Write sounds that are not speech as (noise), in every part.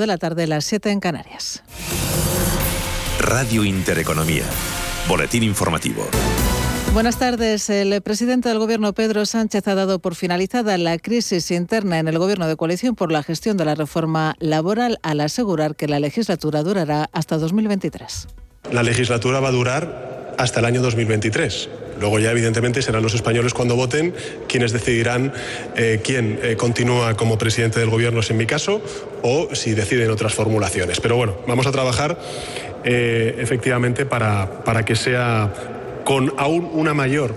de la tarde, las 7 en Canarias. Radio Intereconomía. Boletín informativo. Buenas tardes. El presidente del Gobierno, Pedro Sánchez, ha dado por finalizada la crisis interna en el Gobierno de coalición por la gestión de la reforma laboral al asegurar que la legislatura durará hasta 2023. La legislatura va a durar hasta el año 2023. Luego ya evidentemente serán los españoles cuando voten quienes decidirán eh, quién eh, continúa como presidente del gobierno, en mi caso, o si deciden otras formulaciones. Pero bueno, vamos a trabajar eh, efectivamente para, para que sea con aún una mayor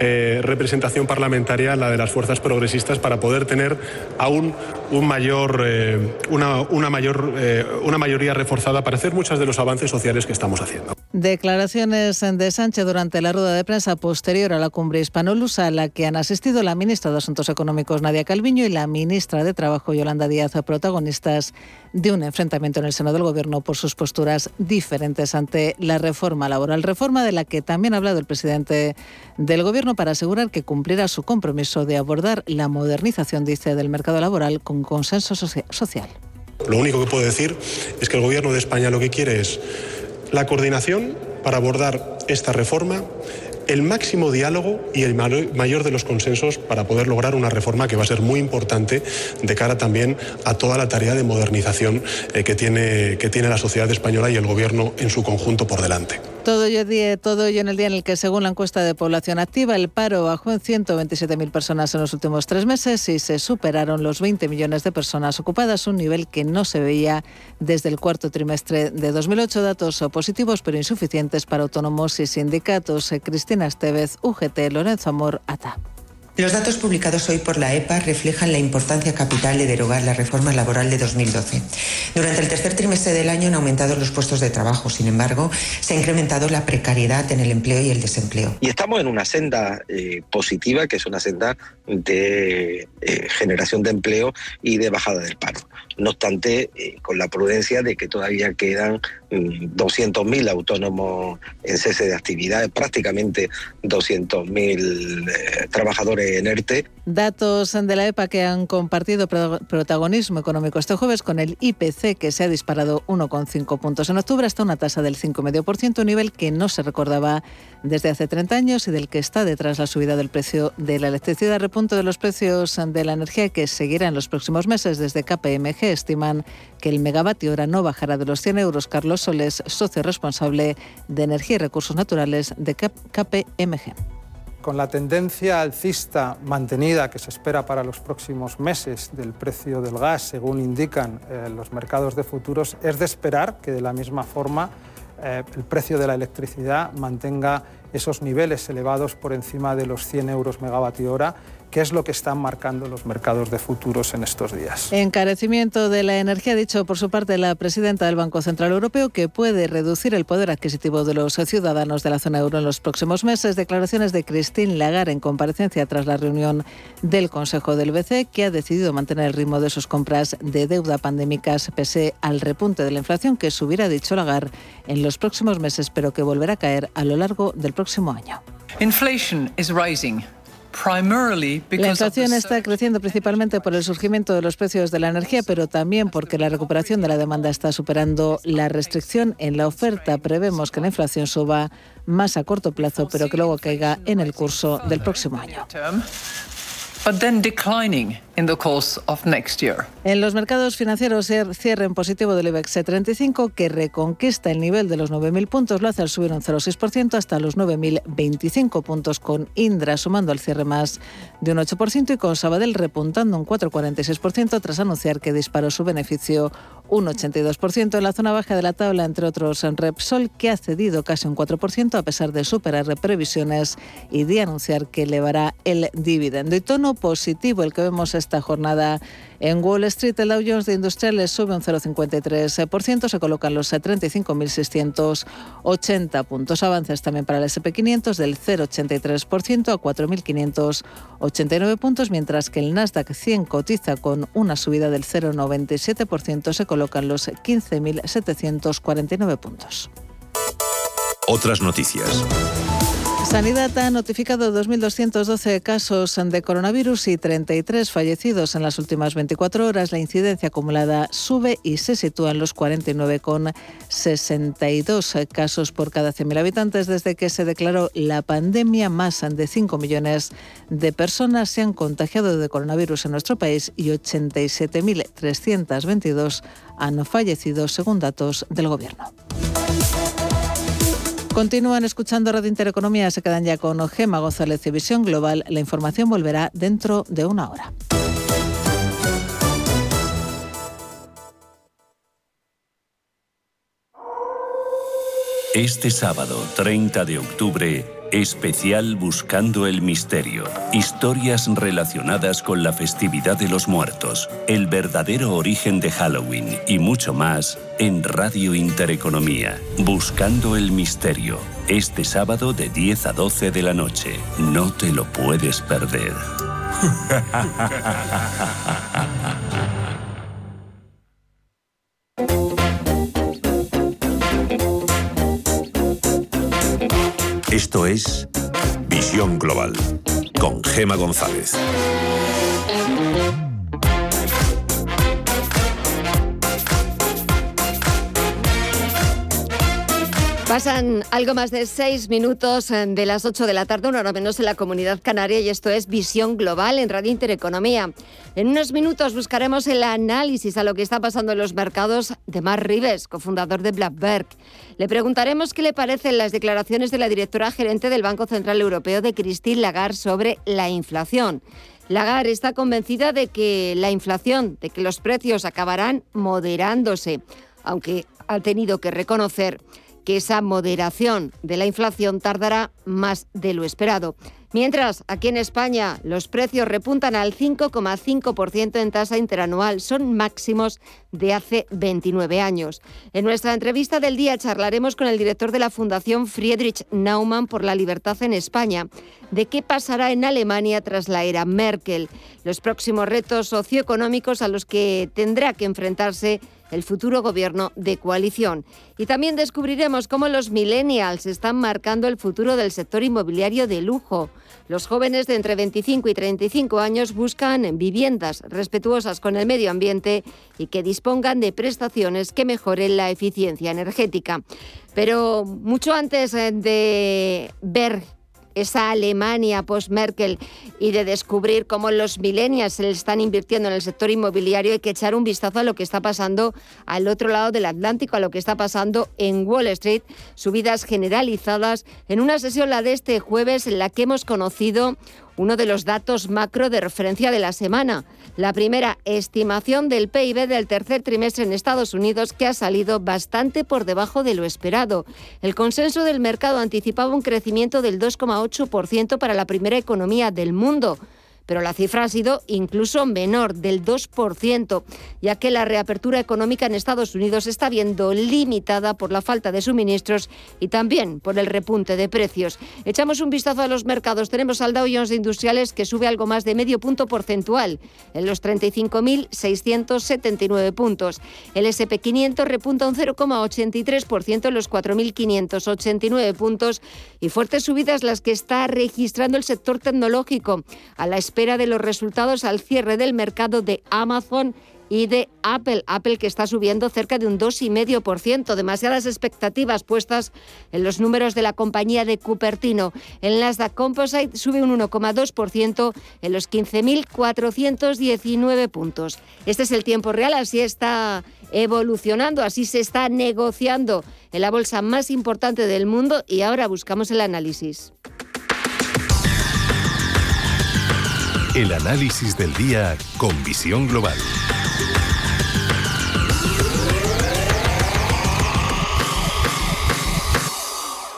eh, representación parlamentaria, la de las fuerzas progresistas, para poder tener aún un mayor, eh, una, una, mayor, eh, una mayoría reforzada para hacer muchos de los avances sociales que estamos haciendo. Declaraciones de Sánchez durante la rueda de prensa posterior a la cumbre hispanolusa a la que han asistido la ministra de Asuntos Económicos Nadia Calviño y la ministra de Trabajo Yolanda Díaz, protagonistas de un enfrentamiento en el seno del Gobierno por sus posturas diferentes ante la reforma laboral. Reforma de la que también ha hablado el presidente del Gobierno para asegurar que cumplirá su compromiso de abordar la modernización, dice, del mercado laboral con consenso social. Lo único que puedo decir es que el Gobierno de España lo que quiere es la coordinación para abordar esta reforma el máximo diálogo y el mayor de los consensos para poder lograr una reforma que va a ser muy importante de cara también a toda la tarea de modernización eh, que, tiene, que tiene la sociedad española y el Gobierno en su conjunto por delante. Todo ello, todo ello en el día en el que, según la encuesta de población activa, el paro bajó en 127.000 personas en los últimos tres meses y se superaron los 20 millones de personas ocupadas, un nivel que no se veía desde el cuarto trimestre de 2008. Datos positivos pero insuficientes para autónomos y sindicatos. Eh, Cristina Estevez, UGT, Lorenzo Amor, ATA. Los datos publicados hoy por la EPA reflejan la importancia capital de derogar la reforma laboral de 2012. Durante el tercer trimestre del año han aumentado los puestos de trabajo, sin embargo, se ha incrementado la precariedad en el empleo y el desempleo. Y estamos en una senda eh, positiva, que es una senda de eh, generación de empleo y de bajada del paro. No obstante, eh, con la prudencia de que todavía quedan 200.000 mm, autónomos en cese de actividad, prácticamente 200.000 eh, trabajadores en ERTE. Datos de la EPA que han compartido protagonismo económico este jueves con el IPC que se ha disparado 1,5 puntos en octubre hasta una tasa del 5,5%, un nivel que no se recordaba desde hace 30 años y del que está detrás la subida del precio de la electricidad, repunto de los precios de la energía que seguirá en los próximos meses. Desde KPMG estiman que el megavatio hora no bajará de los 100 euros. Carlos Soles, socio responsable de Energía y Recursos Naturales de KPMG con la tendencia alcista mantenida que se espera para los próximos meses del precio del gas, según indican eh, los mercados de futuros, es de esperar que de la misma forma eh, el precio de la electricidad mantenga esos niveles elevados por encima de los 100 euros megavatio hora ¿Qué es lo que están marcando los mercados de futuros en estos días. Encarecimiento de la energía, ha dicho por su parte la presidenta del Banco Central Europeo, que puede reducir el poder adquisitivo de los ciudadanos de la zona euro en los próximos meses. Declaraciones de Christine Lagarde en comparecencia tras la reunión del Consejo del BCE, que ha decidido mantener el ritmo de sus compras de deuda pandémicas pese al repunte de la inflación que subirá, dicho Lagarde, en los próximos meses, pero que volverá a caer a lo largo del próximo año. Inflation is rising. La inflación está creciendo principalmente por el surgimiento de los precios de la energía, pero también porque la recuperación de la demanda está superando la restricción en la oferta. Prevemos que la inflación suba más a corto plazo, pero que luego caiga en el curso del próximo año. En los mercados financieros, el cierre en positivo del IBEX 35, que reconquista el nivel de los 9.000 puntos, lo hace al subir un 0,6% hasta los 9.025 puntos, con Indra sumando al cierre más de un 8% y con Sabadell repuntando un 4,46% tras anunciar que disparó su beneficio un 82% en la zona baja de la tabla, entre otros en Repsol, que ha cedido casi un 4% a pesar de superar previsiones y de anunciar que elevará el dividendo. Y tono positivo el que vemos esta jornada en Wall Street. El Dow Jones de Industriales sube un 0,53%, se colocan los 35.680 puntos. Avances también para el SP500 del 0,83% a 4.589 puntos, mientras que el Nasdaq 100 cotiza con una subida del 0,97%, se colocan los 15.749 puntos. Otras noticias. Sanidad ha notificado 2.212 casos de coronavirus y 33 fallecidos en las últimas 24 horas. La incidencia acumulada sube y se sitúa en los 49,62 casos por cada 100.000 habitantes desde que se declaró la pandemia. Más de 5 millones de personas se han contagiado de coronavirus en nuestro país y 87.322 han fallecido según datos del Gobierno. Continúan escuchando Radio Intereconomía, se quedan ya con Gema González y Visión Global. La información volverá dentro de una hora. Este sábado 30 de octubre, especial Buscando el Misterio. Historias relacionadas con la festividad de los muertos, el verdadero origen de Halloween y mucho más en Radio Intereconomía. Buscando el Misterio. Este sábado de 10 a 12 de la noche. No te lo puedes perder. (laughs) Es Visión Global con Gema González. Pasan algo más de seis minutos eh, de las ocho de la tarde, una hora menos en la comunidad canaria, y esto es Visión Global en Radio Intereconomía. En unos minutos buscaremos el análisis a lo que está pasando en los mercados de Mar Rives, cofundador de Blackberg. Le preguntaremos qué le parecen las declaraciones de la directora gerente del Banco Central Europeo, de Christine Lagarde, sobre la inflación. Lagarde está convencida de que la inflación, de que los precios acabarán moderándose, aunque ha tenido que reconocer que esa moderación de la inflación tardará más de lo esperado. Mientras, aquí en España, los precios repuntan al 5,5% en tasa interanual. Son máximos de hace 29 años. En nuestra entrevista del día charlaremos con el director de la Fundación Friedrich Naumann por la Libertad en España de qué pasará en Alemania tras la era Merkel, los próximos retos socioeconómicos a los que tendrá que enfrentarse el futuro gobierno de coalición. Y también descubriremos cómo los millennials están marcando el futuro del sector inmobiliario de lujo. Los jóvenes de entre 25 y 35 años buscan viviendas respetuosas con el medio ambiente y que dispongan de prestaciones que mejoren la eficiencia energética. Pero mucho antes eh, de ver esa Alemania post-Merkel y de descubrir cómo los millennials se están invirtiendo en el sector inmobiliario, hay que echar un vistazo a lo que está pasando al otro lado del Atlántico, a lo que está pasando en Wall Street, subidas generalizadas. En una sesión, la de este jueves, en la que hemos conocido uno de los datos macro de referencia de la semana. La primera estimación del PIB del tercer trimestre en Estados Unidos que ha salido bastante por debajo de lo esperado. El consenso del mercado anticipaba un crecimiento del 2,8% para la primera economía del mundo pero la cifra ha sido incluso menor, del 2%, ya que la reapertura económica en Estados Unidos está viendo limitada por la falta de suministros y también por el repunte de precios. Echamos un vistazo a los mercados. Tenemos al Dow Jones Industriales que sube algo más de medio punto porcentual en los 35.679 puntos. El SP500 repunta un 0,83% en los 4.589 puntos y fuertes subidas las que está registrando el sector tecnológico a la espera de los resultados al cierre del mercado de Amazon y de Apple. Apple que está subiendo cerca de un 2,5%. Demasiadas expectativas puestas en los números de la compañía de Cupertino. El Nasdaq Composite sube un 1,2% en los 15.419 puntos. Este es el tiempo real, así está evolucionando, así se está negociando en la bolsa más importante del mundo y ahora buscamos el análisis. El análisis del día con visión global.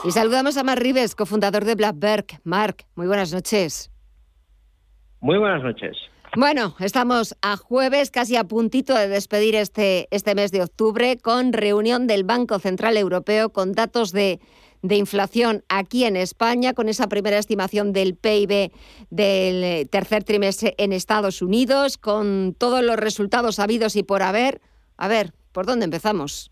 Y saludamos a Mark Rives, cofundador de Blackberg. Mark, muy buenas noches. Muy buenas noches. Bueno, estamos a jueves, casi a puntito de despedir este, este mes de octubre, con reunión del Banco Central Europeo, con datos de de inflación aquí en España, con esa primera estimación del PIB del tercer trimestre en Estados Unidos, con todos los resultados habidos y por haber. A ver, ¿por dónde empezamos?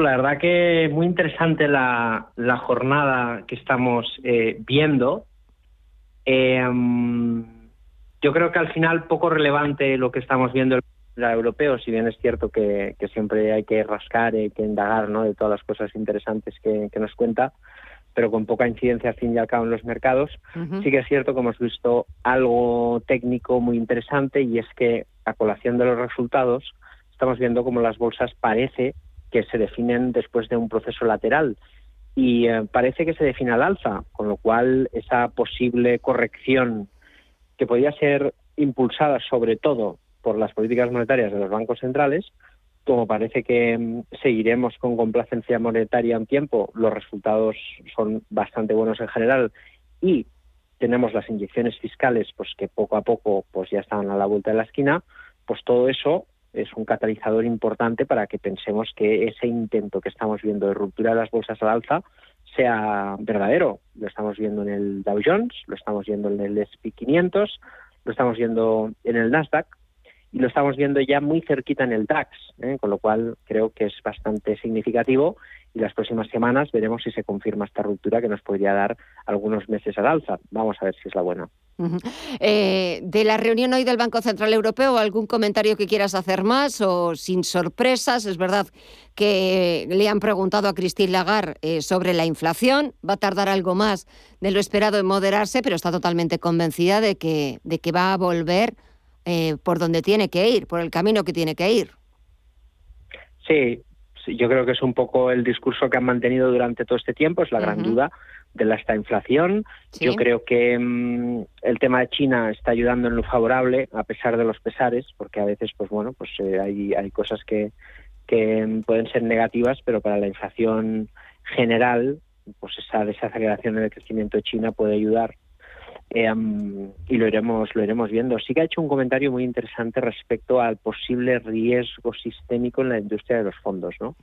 La verdad que muy interesante la, jornada que estamos eh, viendo. Em, yo creo que al final poco relevante lo que estamos viendo el europeo, si bien es cierto que, siempre hay que rascar, hay que indagar ¿no? de todas las cosas interesantes que, nos cuenta, pero con poca incidencia al fin y al cabo en los mercados. Sí que es cierto que hemos visto algo técnico muy interesante y es que a colación de los resultados estamos viendo como las bolsas parece que se definen después de un proceso lateral. Y eh, parece que se define al alza, con lo cual esa posible corrección que podría ser impulsada sobre todo por las políticas monetarias de los bancos centrales, como parece que mm, seguiremos con complacencia monetaria un tiempo, los resultados son bastante buenos en general y tenemos las inyecciones fiscales pues que poco a poco pues ya están a la vuelta de la esquina, pues todo eso es un catalizador importante para que pensemos que ese intento que estamos viendo de ruptura de las bolsas al alza sea verdadero. Lo estamos viendo en el Dow Jones, lo estamos viendo en el S&P 500, lo estamos viendo en el Nasdaq y lo estamos viendo ya muy cerquita en el DAX, ¿eh? con lo cual creo que es bastante significativo y las próximas semanas veremos si se confirma esta ruptura que nos podría dar algunos meses al alza. Vamos a ver si es la buena. Eh, de la reunión hoy del Banco Central Europeo, ¿algún comentario que quieras hacer más o sin sorpresas? Es verdad que le han preguntado a Christine Lagarde eh, sobre la inflación. Va a tardar algo más de lo esperado en moderarse, pero está totalmente convencida de que, de que va a volver eh, por donde tiene que ir, por el camino que tiene que ir. Sí, yo creo que es un poco el discurso que han mantenido durante todo este tiempo, es la gran duda de la esta inflación. Yo creo que mm, el tema de China está ayudando en lo favorable, a pesar de los pesares, porque a veces, pues bueno, pues eh, hay, hay cosas que, que pueden ser negativas, pero para la inflación general, pues esa desaceleración en el crecimiento de China puede ayudar Em, y lo iremos lo iremos viendo. Sí que ha hecho un comentario muy interesante respecto al posible riesgo sistémico en la industria de los fondos, ¿no?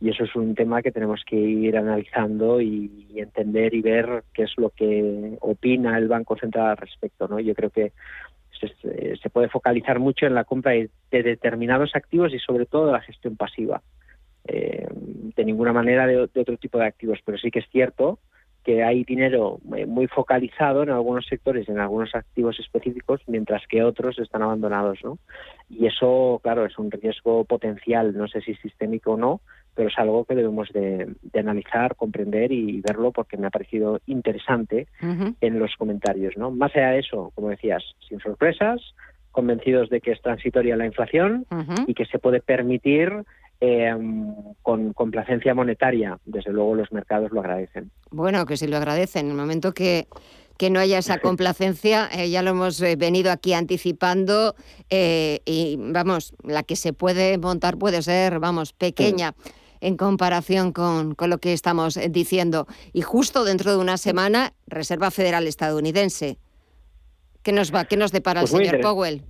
Y eso es un tema que tenemos que ir analizando y, entender y ver qué es lo que opina el Banco Central al respecto, ¿no? Yo creo que se, puede focalizar mucho en la compra de, determinados activos y sobre todo la gestión pasiva. Eh, de ninguna manera de, de otro tipo de activos, pero sí que es cierto que hay dinero eh, muy focalizado en algunos sectores, en algunos activos específicos, mientras que otros están abandonados, ¿no? Y eso, claro, es un riesgo potencial, no sé si sistémico o no, pero es algo que debemos de, analizar, comprender y verlo porque me ha parecido interesante en los comentarios, ¿no? Más allá de eso, como decías, sin sorpresas, convencidos de que es transitoria la inflación y que se puede permitir eh, con complacencia monetaria. Desde luego los mercados lo agradecen. Bueno, que sí lo agradecen. En el momento que, que no haya esa (laughs) complacencia, eh, ya lo hemos eh, venido aquí anticipando y vamos, la que se puede montar puede ser, vamos, pequeña. en comparación con, con, lo que estamos diciendo. Y justo dentro de una semana, Reserva Federal estadounidense. ¿Qué nos va? ¿Qué nos depara el pues señor Powell?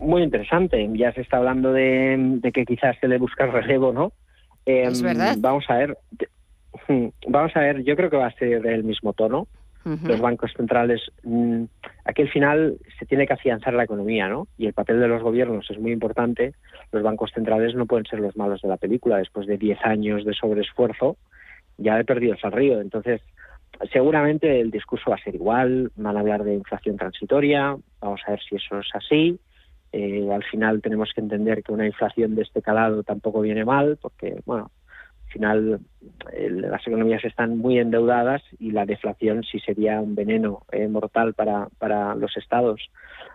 Muy interesante. Ya se está hablando de, que quizás se le busca relevo, ¿no? es em, verdad. Vamos a ver. Vamos a ver, yo creo que va a ser del mismo tono. Los bancos centrales, mm, aquí al final se tiene que afianzar la economía, ¿no? Y el papel de los gobiernos es muy importante. Los bancos centrales no pueden ser los malos de la película. Después de 10 años de sobreesfuerzo, ya he perdido el río. Entonces, seguramente el discurso va a ser igual. Van a hablar de inflación transitoria. Vamos a ver si eso es así. Eh, al final tenemos que entender que una inflación de este calado tampoco viene mal, porque, bueno, al final las economías están muy endeudadas y la deflación sí sería un veneno eh, mortal para, para los estados.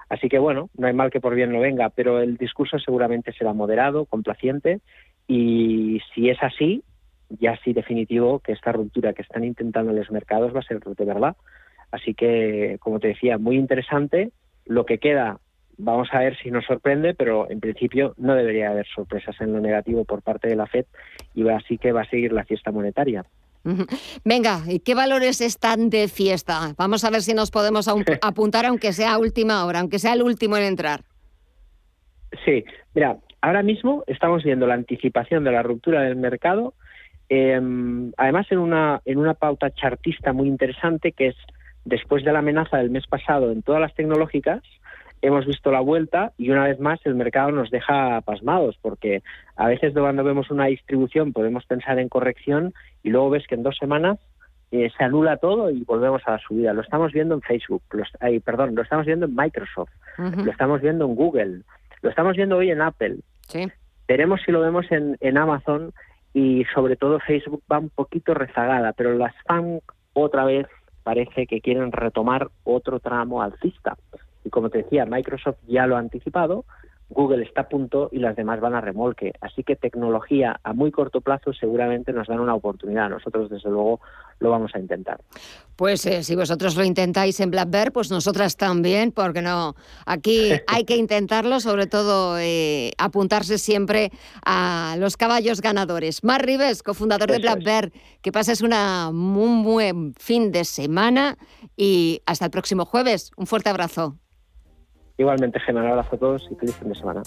Así que, bueno, no hay mal que por bien no venga, pero el discurso seguramente será moderado, complaciente, y si es así, ya sí definitivo que esta ruptura que están intentando en los mercados va a ser de verdad. Así que, como te decía, muy interesante. Lo que queda Vamos a ver si nos sorprende, pero en principio no debería haber sorpresas en lo negativo por parte de la Fed y así que va a seguir la fiesta monetaria. Venga, ¿y qué valores están de fiesta? Vamos a ver si nos podemos (laughs) apuntar, aunque sea última hora, aunque sea el último en entrar. Sí, mira, ahora mismo estamos viendo la anticipación de la ruptura del mercado, em, además en una, en una pauta chartista muy interesante que es después de la amenaza del mes pasado en todas las tecnológicas, hemos visto la vuelta y una vez más el mercado nos deja pasmados porque a veces cuando vemos una distribución podemos pensar en corrección y luego ves que en dos semanas eh, se anula todo y volvemos a la subida. Lo estamos viendo en Facebook, perdón, lo estamos viendo en Microsoft, lo estamos viendo en Google, lo estamos viendo hoy en Apple. Veremos si lo vemos en, en Amazon y sobre todo Facebook va un poquito rezagada, pero las FAN otra vez parece que quieren retomar otro tramo alcista. Y como te decía, Microsoft ya lo ha anticipado, Google está a punto y las demás van a remolque. Así que tecnología a muy corto plazo seguramente nos dan una oportunidad. Nosotros, desde luego, lo vamos a intentar. Pues eh, si vosotros lo intentáis en Black Bear, pues nosotras también, porque no. Aquí (laughs) hay que intentarlo, sobre todo eh, apuntarse siempre a los caballos ganadores. Mar Rives, cofundador de Black Bear, que pases una muy buen fin de semana y hasta el próximo jueves. Un fuerte abrazo. Igualmente, Gemma, un abrazo a todos y feliz fin de semana.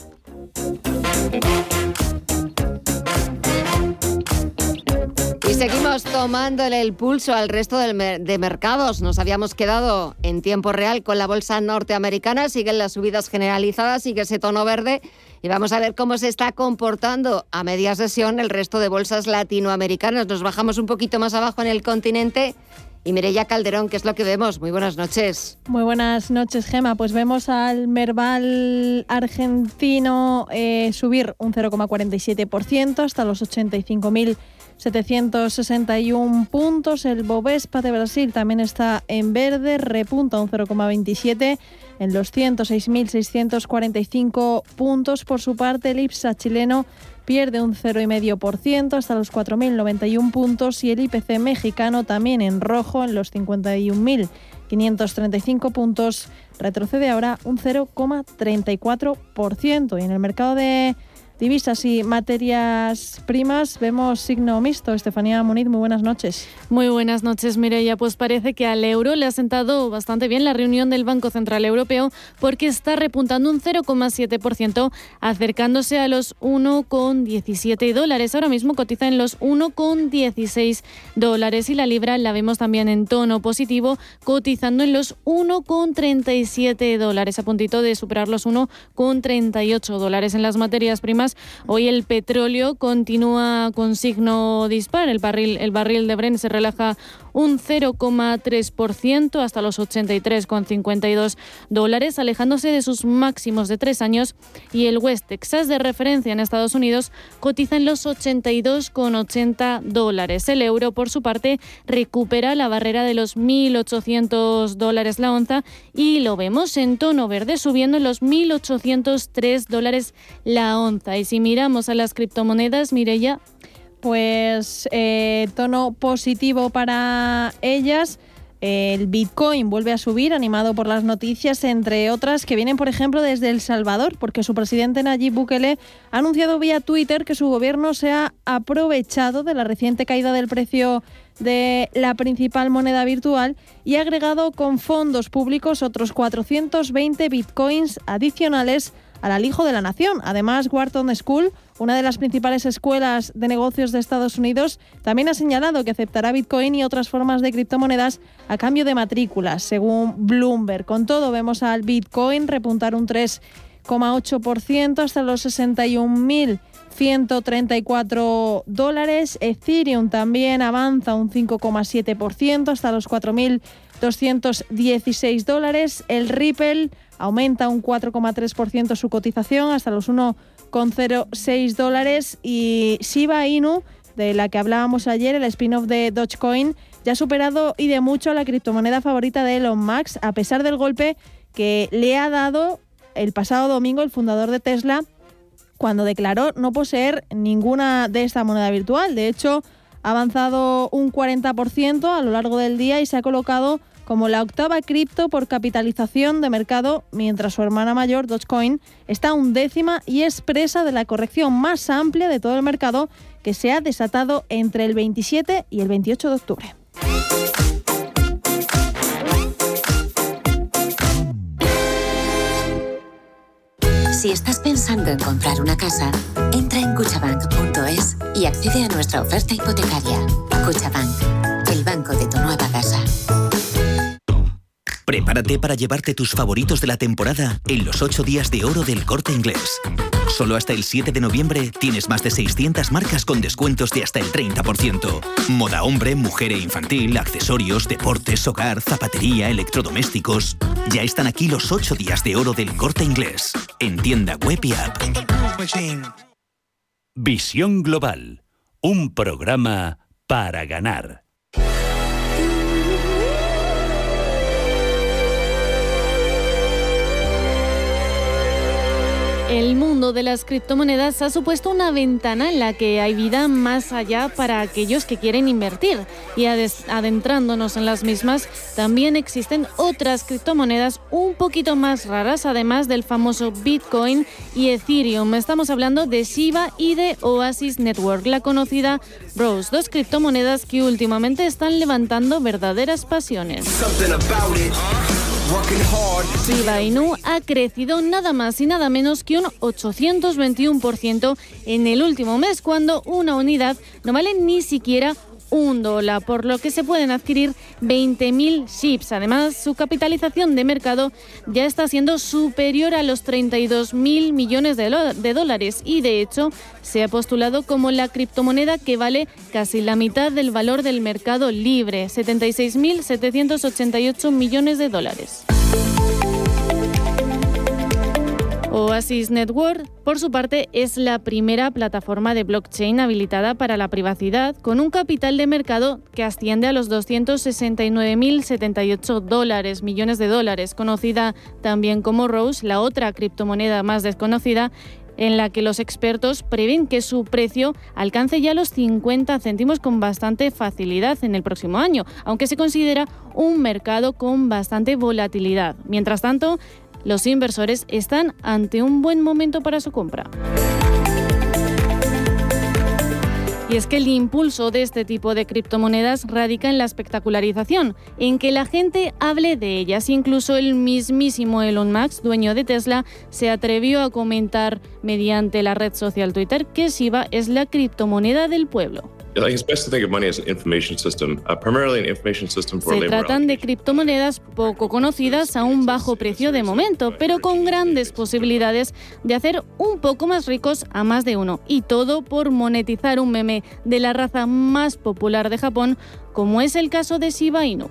Y seguimos tomándole el pulso al resto de mercados. Nos habíamos quedado en tiempo real con la bolsa norteamericana. Siguen las subidas generalizadas, sigue ese tono verde. Y vamos a ver cómo se está comportando a media sesión el resto de bolsas latinoamericanas. Nos bajamos un poquito más abajo en el continente y Mireya Calderón, ¿qué es lo que vemos? Muy buenas noches. Muy buenas noches, Gema. Pues vemos al Merval argentino eh, subir un 0,47% hasta los 85.761 puntos. El Bovespa de Brasil también está en verde, repunta un 0,27 en los 106.645 puntos. Por su parte, el IPSA chileno pierde un 0,5% hasta los 4.091 puntos y el IPC mexicano también en rojo en los 51.535 puntos. Retrocede ahora un 0,34% y en el mercado de divisas y materias primas vemos signo mixto. Estefanía Muniz, muy buenas noches. Muy buenas noches, Mireya. Pues parece que al euro le ha sentado bastante bien la reunión del Banco Central Europeo porque está repuntando un 0,7%, acercándose a los 1,17 dólares. Ahora mismo cotiza en los 1,16 dólares y la libra la vemos también en tono positivo, cotizando en los 1,37 dólares, a puntito de superar los 1,38 dólares en las materias primas Hoy el petróleo continúa con signo dispar. El barril, el barril de Brent se relaja un 0,3% hasta los 83,52 dólares, alejándose de sus máximos de tres años. Y el West Texas de referencia en Estados Unidos cotiza en los 82,80 dólares. El euro, por su parte, recupera la barrera de los 1.800 dólares la onza y lo vemos en tono verde subiendo en los 1.803 dólares la onza. Y si miramos a las criptomonedas, ya pues eh, tono positivo para ellas. El Bitcoin vuelve a subir, animado por las noticias, entre otras que vienen, por ejemplo, desde El Salvador, porque su presidente Nayib Bukele ha anunciado vía Twitter que su gobierno se ha aprovechado de la reciente caída del precio de la principal moneda virtual y ha agregado con fondos públicos otros 420 bitcoins adicionales al alijo de la nación. Además, Wharton School, una de las principales escuelas de negocios de Estados Unidos, también ha señalado que aceptará Bitcoin y otras formas de criptomonedas a cambio de matrículas, según Bloomberg. Con todo, vemos al Bitcoin repuntar un 3,8% hasta los 61.134 dólares. Ethereum también avanza un 5,7% hasta los 4.216 dólares. El Ripple aumenta un 4,3% su cotización hasta los 1,06 dólares y Shiba Inu, de la que hablábamos ayer, el spin-off de Dogecoin, ya ha superado y de mucho la criptomoneda favorita de Elon Musk, a pesar del golpe que le ha dado el pasado domingo el fundador de Tesla cuando declaró no poseer ninguna de esta moneda virtual. De hecho, ha avanzado un 40% a lo largo del día y se ha colocado como la octava cripto por capitalización de mercado, mientras su hermana mayor, Dogecoin, está undécima y es presa de la corrección más amplia de todo el mercado que se ha desatado entre el 27 y el 28 de octubre. Si estás pensando en comprar una casa, entra en cuchabank.es y accede a nuestra oferta hipotecaria. Cuchabank, el banco de tu. Prepárate para llevarte tus favoritos de la temporada en los 8 días de oro del corte inglés. Solo hasta el 7 de noviembre tienes más de 600 marcas con descuentos de hasta el 30%. Moda hombre, mujer e infantil, accesorios, deportes, hogar, zapatería, electrodomésticos. Ya están aquí los 8 días de oro del corte inglés. En tienda web y app. Visión Global. Un programa para ganar. El mundo de las criptomonedas ha supuesto una ventana en la que hay vida más allá para aquellos que quieren invertir. Y adentrándonos en las mismas, también existen otras criptomonedas un poquito más raras, además del famoso Bitcoin y Ethereum. Estamos hablando de Shiba y de Oasis Network, la conocida Rose, dos criptomonedas que últimamente están levantando verdaderas pasiones. Shiba Inu ha crecido nada más y nada menos que un 821% en el último mes, cuando una unidad no vale ni siquiera un dólar, por lo que se pueden adquirir 20.000 chips. Además, su capitalización de mercado ya está siendo superior a los 32.000 millones de, de dólares y, de hecho, se ha postulado como la criptomoneda que vale casi la mitad del valor del mercado libre, 76.788 millones de dólares. Oasis Network, por su parte, es la primera plataforma de blockchain habilitada para la privacidad, con un capital de mercado que asciende a los 269.078 dólares, millones de dólares, conocida también como Rose, la otra criptomoneda más desconocida, en la que los expertos prevén que su precio alcance ya los 50 céntimos con bastante facilidad en el próximo año, aunque se considera un mercado con bastante volatilidad. Mientras tanto, los inversores están ante un buen momento para su compra. Y es que el impulso de este tipo de criptomonedas radica en la espectacularización, en que la gente hable de ellas. Incluso el mismísimo Elon Musk, dueño de Tesla, se atrevió a comentar mediante la red social Twitter que Shiba es la criptomoneda del pueblo. Se tratan de criptomonedas poco conocidas a un bajo precio de momento, pero con grandes posibilidades de hacer un poco más ricos a más de uno. Y todo por monetizar un meme de la raza más popular de Japón, como es el caso de Shiba Inu.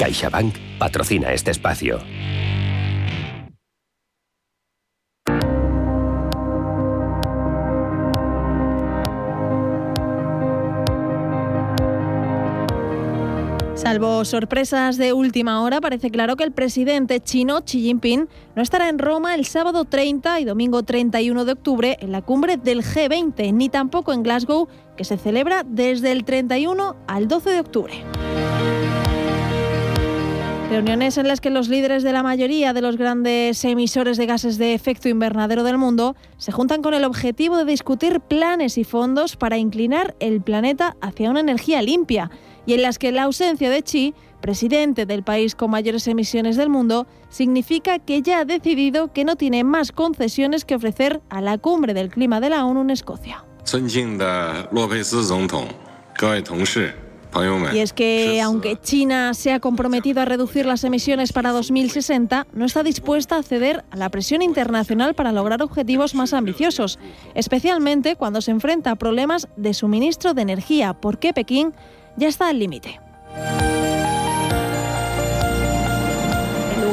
CaixaBank patrocina este espacio. Salvo sorpresas de última hora, parece claro que el presidente chino Xi Jinping no estará en Roma el sábado 30 y domingo 31 de octubre en la cumbre del G20, ni tampoco en Glasgow, que se celebra desde el 31 al 12 de octubre. Reuniones en las que los líderes de la mayoría de los grandes emisores de gases de efecto invernadero del mundo se juntan con el objetivo de discutir planes y fondos para inclinar el planeta hacia una energía limpia y en las que la ausencia de Xi, presidente del país con mayores emisiones del mundo, significa que ya ha decidido que no tiene más concesiones que ofrecer a la cumbre del clima de la ONU en Escocia. Y es que aunque China se ha comprometido a reducir las emisiones para 2060, no está dispuesta a ceder a la presión internacional para lograr objetivos más ambiciosos, especialmente cuando se enfrenta a problemas de suministro de energía, porque Pekín ya está al límite.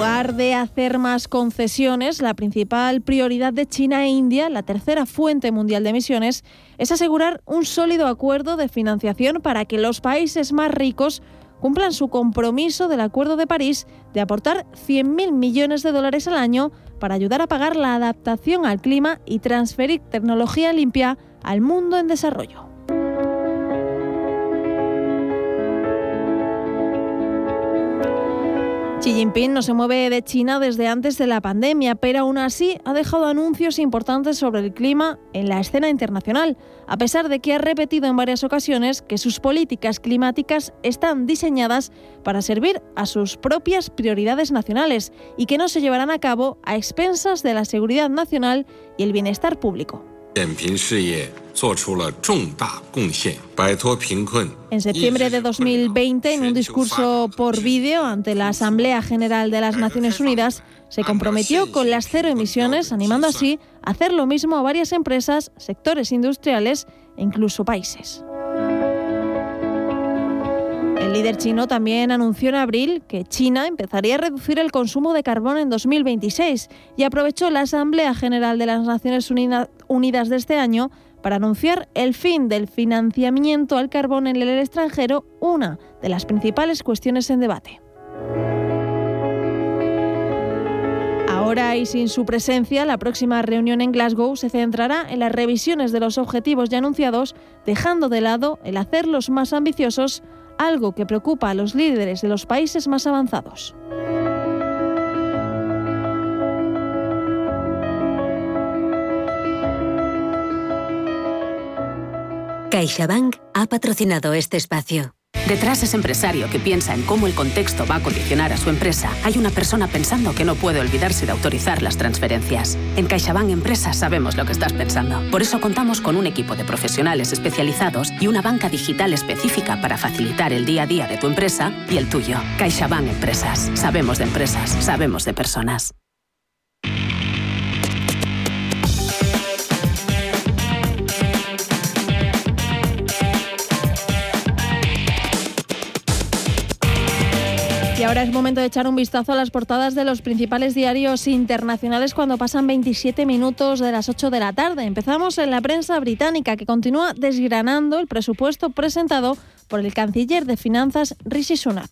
Lugar de hacer más concesiones, la principal prioridad de China e India, la tercera fuente mundial de emisiones, es asegurar un sólido acuerdo de financiación para que los países más ricos cumplan su compromiso del Acuerdo de París de aportar 100.000 millones de dólares al año para ayudar a pagar la adaptación al clima y transferir tecnología limpia al mundo en desarrollo. Xi Jinping no se mueve de China desde antes de la pandemia, pero aún así ha dejado anuncios importantes sobre el clima en la escena internacional, a pesar de que ha repetido en varias ocasiones que sus políticas climáticas están diseñadas para servir a sus propias prioridades nacionales y que no se llevarán a cabo a expensas de la seguridad nacional y el bienestar público. En septiembre de 2020, en un discurso por vídeo ante la Asamblea General de las Naciones Unidas, se comprometió con las cero emisiones, animando así a hacer lo mismo a varias empresas, sectores industriales e incluso países. El líder chino también anunció en abril que China empezaría a reducir el consumo de carbón en 2026 y aprovechó la Asamblea General de las Naciones Unidas de este año para anunciar el fin del financiamiento al carbón en el extranjero, una de las principales cuestiones en debate. Ahora y sin su presencia, la próxima reunión en Glasgow se centrará en las revisiones de los objetivos ya anunciados, dejando de lado el hacerlos más ambiciosos algo que preocupa a los líderes de los países más avanzados. CaixaBank ha patrocinado este espacio. Detrás de ese empresario que piensa en cómo el contexto va a condicionar a su empresa, hay una persona pensando que no puede olvidarse de autorizar las transferencias. En CaixaBank Empresas sabemos lo que estás pensando. Por eso contamos con un equipo de profesionales especializados y una banca digital específica para facilitar el día a día de tu empresa y el tuyo. CaixaBank Empresas. Sabemos de empresas, sabemos de personas. Ahora es momento de echar un vistazo a las portadas de los principales diarios internacionales cuando pasan 27 minutos de las 8 de la tarde. Empezamos en la prensa británica que continúa desgranando el presupuesto presentado por el canciller de finanzas Rishi Sunak.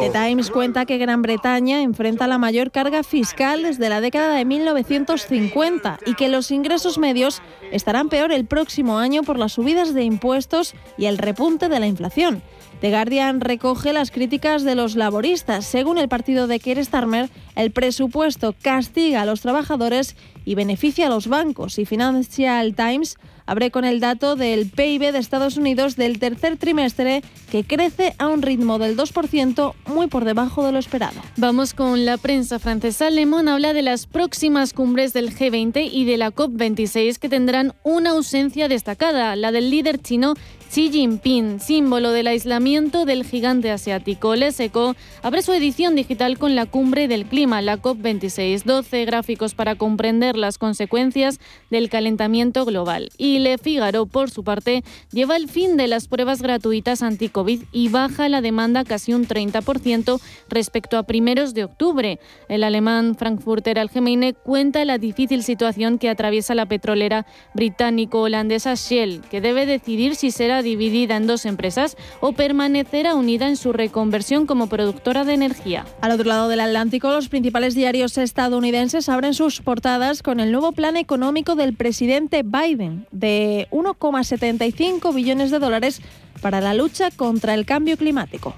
The Times cuenta que Gran Bretaña enfrenta la mayor carga fiscal desde la década de 1950 y que los ingresos medios estarán peor el próximo año por las subidas de impuestos y el repunte de la inflación. The Guardian recoge las críticas de los laboristas. Según el partido de Keir Starmer, el presupuesto castiga a los trabajadores y beneficia a los bancos. Y Financial Times abre con el dato del PIB de Estados Unidos del tercer trimestre, que crece a un ritmo del 2%, muy por debajo de lo esperado. Vamos con la prensa francesa. Le Monde habla de las próximas cumbres del G20 y de la COP26 que tendrán una ausencia destacada, la del líder chino Xi Jinping, símbolo del aislamiento del gigante asiático. Leseco abre su edición digital con la cumbre del clima, la COP26, 12 gráficos para comprender las consecuencias del calentamiento global. Y Le Figaro, por su parte, lleva el fin de las pruebas gratuitas anti-COVID y baja la demanda casi un 30% respecto a primeros de octubre. El alemán Frankfurter Allgemeine cuenta la difícil situación que atraviesa la petrolera británico-holandesa Shell, que debe decidir si será dividida en dos empresas o permanecerá unida en su reconversión como productora de energía. Al otro lado del Atlántico, los principales diarios estadounidenses abren sus portadas con el nuevo plan económico del presidente Biden de 1,75 billones de dólares para la lucha contra el cambio climático.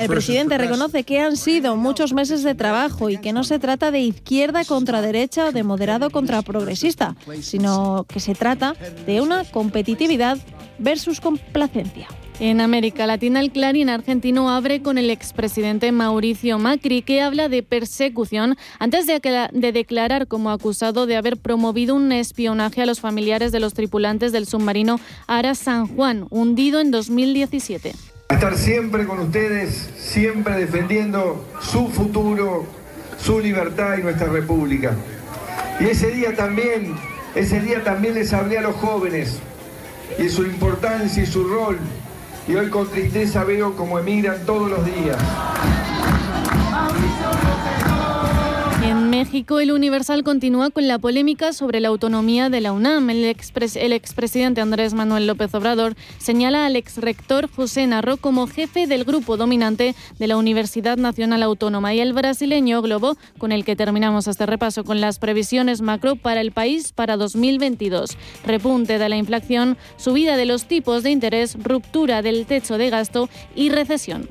El presidente reconoce que han sido muchos meses de trabajo y que no se trata de izquierda contra derecha o de moderado contra progresista, sino que se trata de una competitividad versus complacencia. En América Latina, el Clarín argentino abre con el expresidente Mauricio Macri, que habla de persecución antes de, de, declarar como acusado de haber promovido un espionaje a los familiares de los tripulantes del submarino Ara San Juan, hundido en 2017. Estar siempre con ustedes, siempre defendiendo su futuro, su libertad y nuestra república. Y ese día también, ese día también les hablé a los jóvenes y su importancia y su rol y hoy con tristeza veo cómo emigran todos los días. México, el Universal continúa con la polémica sobre la autonomía de la UNAM. El, expresidente Andrés Manuel López Obrador señala al exrector José Narro como jefe del grupo dominante de la Universidad Nacional Autónoma y el brasileño Globo, con el que terminamos este repaso con las previsiones macro para el país para 2022. Repunte de la inflación, subida de los tipos de interés, ruptura del techo de gasto y recesión.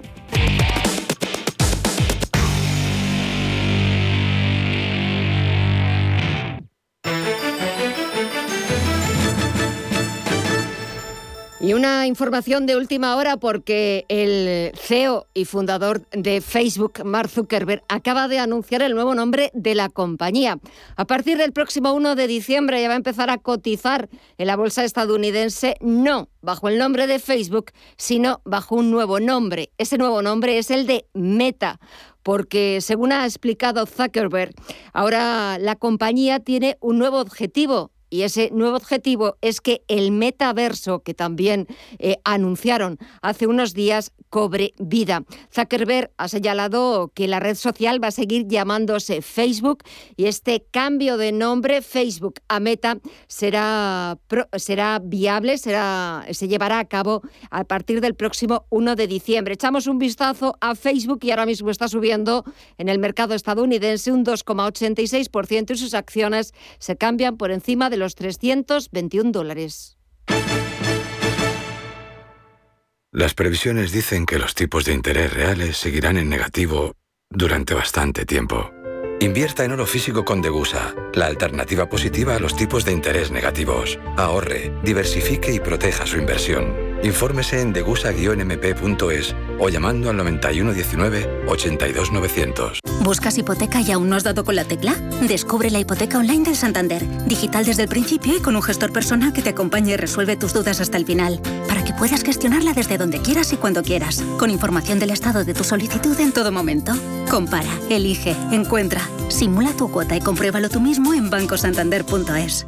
Y una información de última hora porque el CEO y fundador de Facebook, Mark Zuckerberg, acaba de anunciar el nuevo nombre de la compañía. A partir del próximo 1 de diciembre ya va a empezar a cotizar en la bolsa estadounidense, no bajo el nombre de Facebook, sino bajo un nuevo nombre. Ese nuevo nombre es el de Meta porque según ha explicado Zuckerberg, ahora la compañía tiene un nuevo objetivo y ese nuevo objetivo es que el metaverso, que también eh, anunciaron hace unos días, cobre vida. Zuckerberg ha señalado que la red social va a seguir llamándose Facebook y este cambio de nombre Facebook a Meta será, será viable, será, se llevará a cabo a partir del próximo 1 de diciembre. Echamos un vistazo a Facebook y ahora mismo está subiendo en el mercado estadounidense un 2,86% y sus acciones se cambian por encima de los 321 dólares. Las previsiones dicen que los tipos de interés reales seguirán en negativo durante bastante tiempo. Invierta en oro físico con Degusa, la alternativa positiva a los tipos de interés negativos. Ahorre, diversifique y proteja su inversión. Infórmese en degusa-mp.es o llamando al 9119-82900. ¿Buscas hipoteca y aún no has dado con la tecla? Descubre la hipoteca online del Santander, digital desde el principio y con un gestor personal que te acompañe y resuelve tus dudas hasta el final, para que puedas gestionarla desde donde quieras y cuando quieras, con información del estado de tu solicitud en todo momento. Compara, elige, encuentra, simula tu cuota y compruébalo tú mismo en bancosantander.es.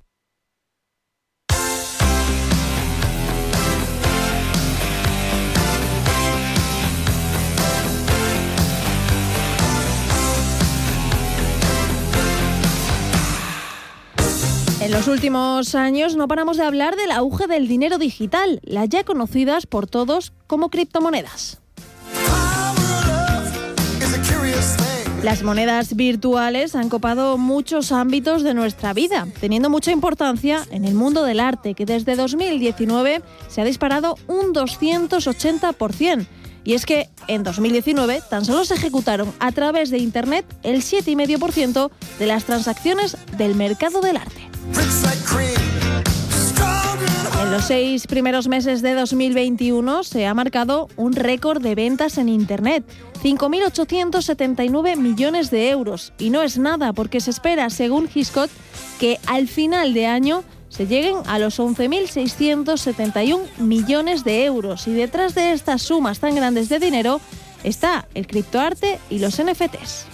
En los últimos años no paramos de hablar del auge del dinero digital, las ya conocidas por todos como criptomonedas. Las monedas virtuales han copado muchos ámbitos de nuestra vida, teniendo mucha importancia en el mundo del arte, que desde 2019 se ha disparado un 280%. Y es que en 2019 tan solo se ejecutaron a través de Internet el 7,5% de las transacciones del mercado del arte. En los seis primeros meses de 2021 se ha marcado un récord de ventas en Internet, 5.879 millones de euros. Y no es nada porque se espera, según Hiscot, que al final de año se lleguen a los 11.671 millones de euros. Y detrás de estas sumas tan grandes de dinero está el criptoarte y los NFTs.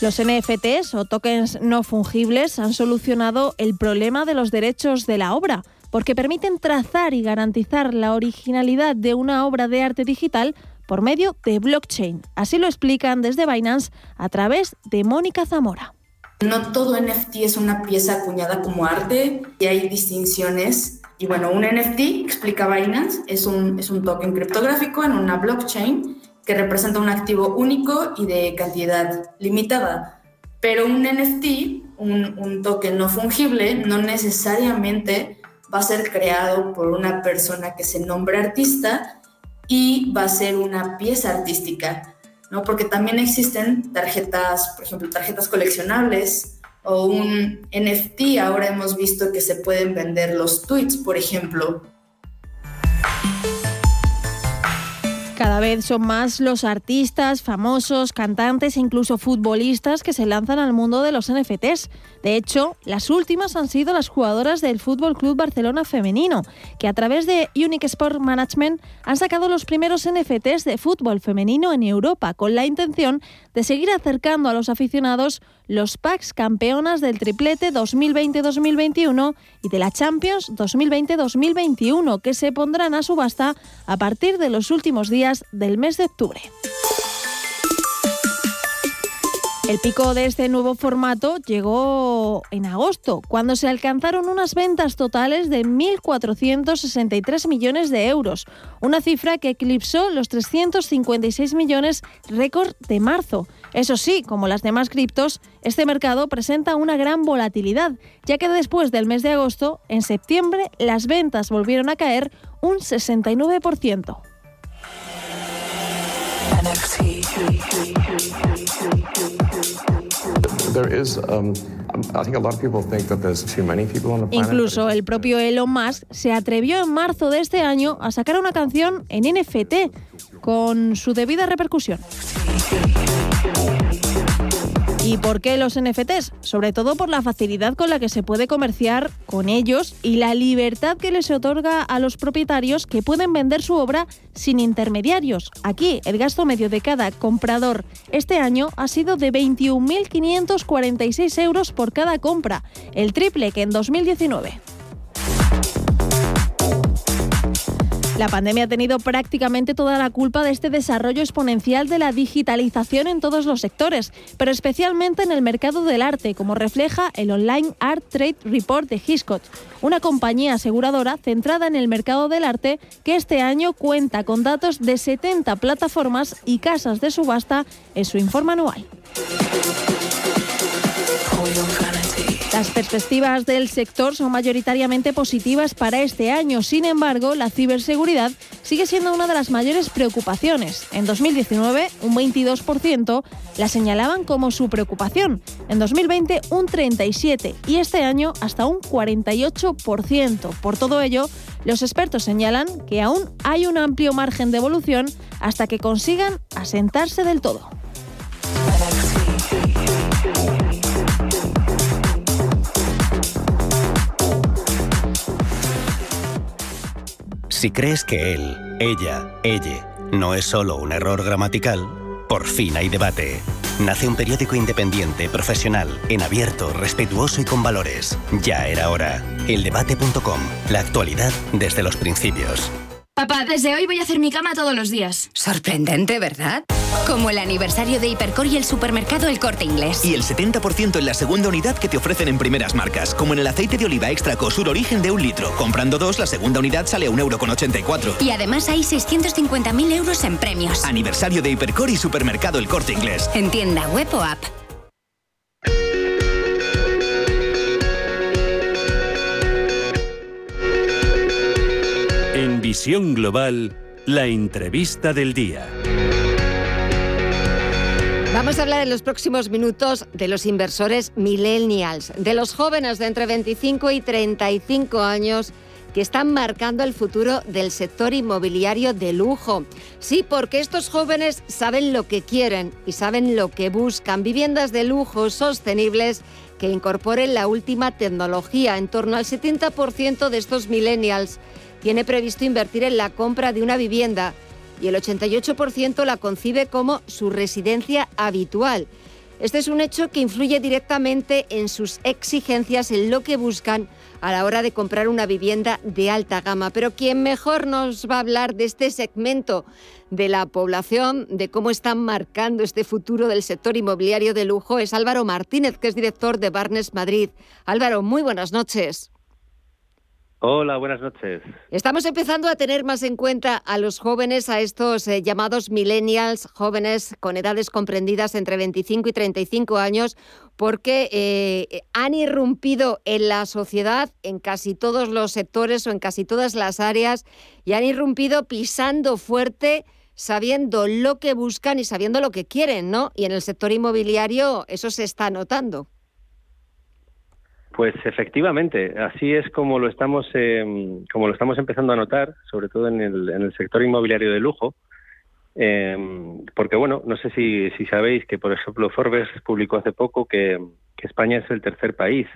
Los NFTs o tokens no fungibles han solucionado el problema de los derechos de la obra, porque permiten trazar y garantizar la originalidad de una obra de arte digital por medio de blockchain. Así lo explican desde Binance a través de Mónica Zamora. No todo NFT es una pieza acuñada como arte y hay distinciones. Y bueno, un NFT, explica Binance, es un, un token criptográfico en una blockchain que representa un activo único y de cantidad limitada. Pero un NFT, un, un token no fungible, no necesariamente va a ser creado por una persona que se nombre artista y va a ser una pieza artística, ¿no? Porque también existen tarjetas, por ejemplo, tarjetas coleccionables o un NFT. Ahora hemos visto que se pueden vender los tweets, por ejemplo, Cada vez son más los artistas, famosos, cantantes e incluso futbolistas que se lanzan al mundo de los NFTs. De hecho, las últimas han sido las jugadoras del Fútbol Club Barcelona femenino, que a través de Unique Sport Management han sacado los primeros NFTs de fútbol femenino en Europa, con la intención de seguir acercando a los aficionados los packs campeonas del triplete 2020-2021 y de la Champions 2020-2021, que se pondrán a subasta a partir de los últimos días del mes de octubre. El pico de este nuevo formato llegó en agosto, cuando se alcanzaron unas ventas totales de 1.463 millones de euros, una cifra que eclipsó los 356 millones récord de marzo. Eso sí, como las demás criptos, este mercado presenta una gran volatilidad, ya que después del mes de agosto, en septiembre, las ventas volvieron a caer un 69%. Incluso el propio Elon Musk se atrevió en marzo de este año a sacar una canción en NFT con su debida repercusión. ¿Y por qué los NFTs? Sobre todo por la facilidad con la que se puede comerciar con ellos y la libertad que les otorga a los propietarios que pueden vender su obra sin intermediarios. Aquí el gasto medio de cada comprador este año ha sido de 21.546 euros por cada compra, el triple que en 2019. La pandemia ha tenido prácticamente toda la culpa de este desarrollo exponencial de la digitalización en todos los sectores, pero especialmente en el mercado del arte, como refleja el Online Art Trade Report de Hiscox, una compañía aseguradora centrada en el mercado del arte que este año cuenta con datos de 70 plataformas y casas de subasta en su informe anual. Las perspectivas del sector son mayoritariamente positivas para este año. Sin embargo, la ciberseguridad sigue siendo una de las mayores preocupaciones. En 2019, un 22% la señalaban como su preocupación. En 2020, un 37% y este año hasta un 48%. Por todo ello, los expertos señalan que aún hay un amplio margen de evolución hasta que consigan asentarse del todo. Si crees que él, ella, ella no es solo un error gramatical, por fin hay debate. Nace un periódico independiente, profesional, en abierto, respetuoso y con valores. Ya era hora. Eldebate.com. La actualidad desde los principios. Papá, desde hoy voy a hacer mi cama todos los días. Sorprendente, ¿verdad? Como el aniversario de Hipercor y el supermercado El Corte Inglés. Y el 70% en la segunda unidad que te ofrecen en primeras marcas, como en el aceite de oliva extra Cosur Origen de un litro. Comprando dos, la segunda unidad sale a 1,84€. Y además hay 650.000 euros en premios. Aniversario de Hipercor y supermercado El Corte Inglés. En tienda web o app. En Visión Global, la entrevista del día. Vamos a hablar en los próximos minutos de los inversores millennials, de los jóvenes de entre 25 y 35 años que están marcando el futuro del sector inmobiliario de lujo. Sí, porque estos jóvenes saben lo que quieren y saben lo que buscan, viviendas de lujo sostenibles que incorporen la última tecnología. En torno al 70% de estos millennials tiene previsto invertir en la compra de una vivienda y el 88% la concibe como su residencia habitual. Este es un hecho que influye directamente en sus exigencias, en lo que buscan a la hora de comprar una vivienda de alta gama. Pero quien mejor nos va a hablar de este segmento de la población, de cómo están marcando este futuro del sector inmobiliario de lujo, es Álvaro Martínez, que es director de Barnes Madrid. Álvaro, muy buenas noches. Hola, buenas noches. Estamos empezando a tener más en cuenta a los jóvenes, a estos eh, llamados millennials, jóvenes con edades comprendidas entre 25 y 35 años, porque eh, han irrumpido en la sociedad, en casi todos los sectores o en casi todas las áreas, y han irrumpido pisando fuerte sabiendo lo que buscan y sabiendo lo que quieren, ¿no? Y en el sector inmobiliario eso se está notando. Pues efectivamente, así es como lo estamos em, como lo estamos empezando a notar, sobre todo en el, en el sector inmobiliario de lujo, em, porque bueno, no sé si, si, sabéis que por ejemplo Forbes publicó hace poco que, España es el tercer país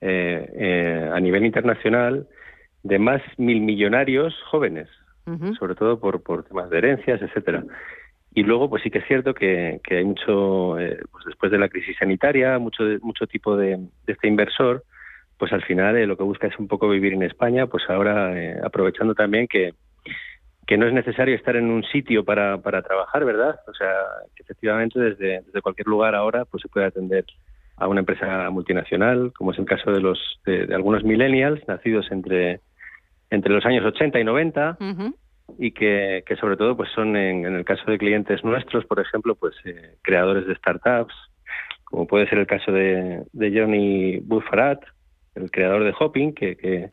eh, eh, a nivel internacional de más mil millonarios jóvenes, sobre todo por, por temas de herencias, etcétera. Y luego, pues sí que es cierto que, hay mucho, eh, pues después de la crisis sanitaria, mucho, mucho tipo de, este inversor, pues al final eh, lo que busca es un poco vivir en España, pues ahora eh, aprovechando también que, que no es necesario estar en un sitio para, para trabajar, ¿verdad? O sea, que efectivamente desde, cualquier lugar ahora pues se puede atender a una empresa multinacional, como es el caso de los de, algunos millennials nacidos entre entre los años 80 y 90, y que, sobre todo pues son en, el caso de clientes nuestros, por ejemplo, pues eh, creadores de startups, como puede ser el caso de, de Johnny Buffarat, el creador de Hopping, que, que,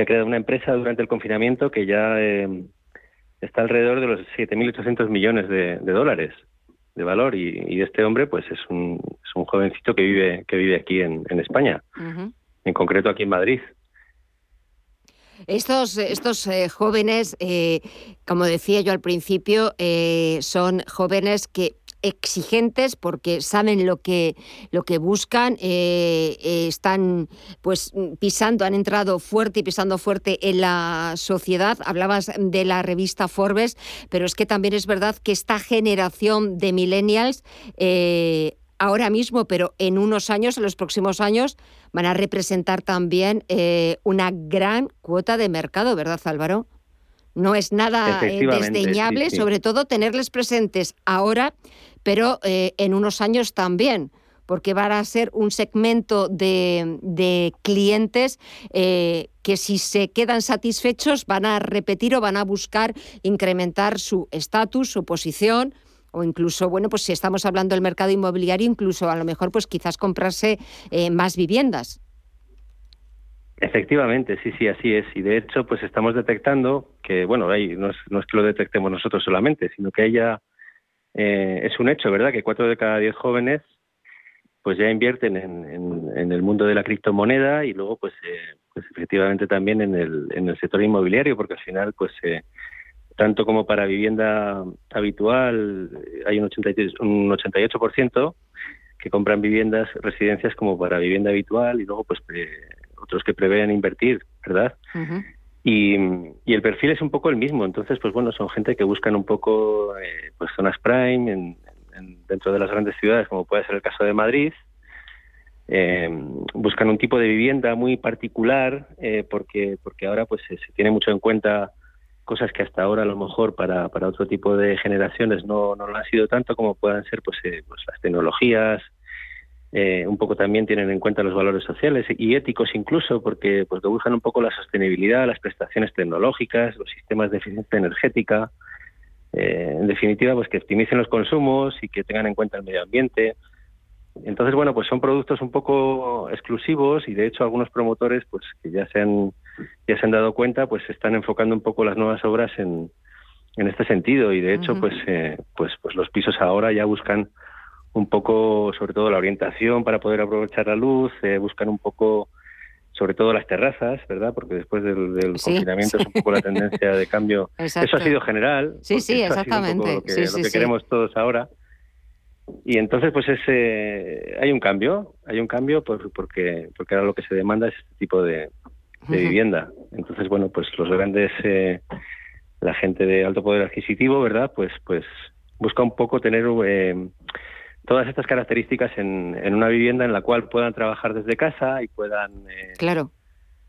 ha creado una empresa durante el confinamiento que ya eh, está alrededor de los 7.800 millones de, dólares de valor y, este hombre pues es un, es un jovencito que vive que vive aquí en, España, en concreto aquí en Madrid. Estos, estos eh, jóvenes, eh, como decía yo al principio, eh, son jóvenes que exigentes porque saben lo que lo que buscan están pues pisando han entrado fuerte y pisando fuerte en la sociedad. Hablabas de la revista Forbes pero es que también es verdad que esta generación de millennials ahora mismo, pero en unos años, en los próximos años, van a representar también eh, una gran cuota de mercado, ¿verdad, Álvaro? No es nada eh, desdeñable, sobre todo tenerles presentes ahora, pero eh, en unos años también porque van a ser un segmento de, clientes que si se quedan satisfechos van a repetir o van a buscar incrementar su estatus, su posición, o incluso, bueno, pues si estamos hablando del mercado inmobiliario, incluso a lo mejor pues quizás comprarse eh, más viviendas. Efectivamente, sí, sí, así es. Y de hecho, pues estamos detectando que, bueno, ahí no es, no es que lo detectemos nosotros solamente, sino que ella eh, es un hecho, ¿verdad? Que cuatro de cada diez jóvenes pues ya invierten en, el mundo de la criptomoneda y luego pues, eh, pues efectivamente también en el, en el sector inmobiliario, porque al final pues tanto como para vivienda habitual hay un, 88%, que compran viviendas, residencias como para vivienda habitual y luego pues otros que prevén invertir, ¿verdad? y, el perfil es un poco el mismo, entonces pues bueno, son gente que buscan un poco eh, pues zonas prime en, dentro de las grandes ciudades como puede ser el caso de Madrid, eh, buscan un tipo de vivienda muy particular eh, porque porque ahora pues se tiene mucho en cuenta cosas que hasta ahora a lo mejor para, para otro tipo de generaciones no, no lo han sido tanto como puedan ser pues, eh, pues las tecnologías, eh, un poco también tienen en cuenta los valores sociales y éticos incluso, porque pues, buscan un poco la sostenibilidad, las prestaciones tecnológicas, los sistemas de eficiencia energética, eh, en definitiva, pues que optimicen los consumos y que tengan en cuenta el medio ambiente. Entonces, bueno, pues son productos un poco exclusivos y de hecho algunos promotores, pues que ya se han ya se han dado cuenta, pues están enfocando un poco las nuevas obras en, en este sentido y de hecho, pues eh, pues pues los pisos ahora ya buscan un poco, sobre todo la orientación para poder aprovechar la luz, eh, buscan un poco sobre todo las terrazas, ¿verdad? Porque después del, confinamiento es un poco la tendencia de cambio. (laughs) Eso ha sido general. Sí, sí, exactamente. lo que, lo que queremos todos ahora. Y entonces, pues ese, hay un cambio, hay un cambio porque, porque ahora lo que se demanda es este tipo de, vivienda. Entonces, bueno, pues los grandes, eh, la gente de alto poder adquisitivo, ¿verdad? Pues, pues busca un poco tener eh, todas estas características en, en, una vivienda en la cual puedan trabajar desde casa y puedan eh, claro.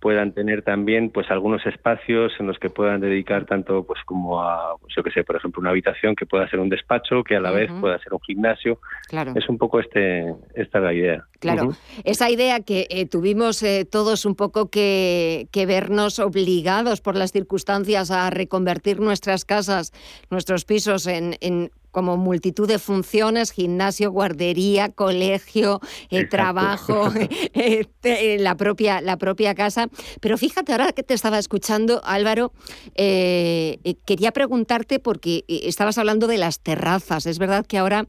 Puedan tener también pues algunos espacios en los que puedan dedicar tanto pues como a pues, yo que sé por ejemplo una habitación que pueda ser un despacho que a la vez pueda ser un gimnasio. Claro. es un poco este esta la idea. Claro. Esa idea que eh, tuvimos eh, todos un poco que, que vernos obligados por las circunstancias a reconvertir nuestras casas nuestros pisos en, en como multitud de funciones, gimnasio, guardería, colegio, eh, trabajo, (laughs) eh, eh, la, propia, la propia casa. Pero fíjate, ahora que te estaba escuchando, Álvaro, quería preguntarte, porque estabas hablando de las terrazas. Es verdad que ahora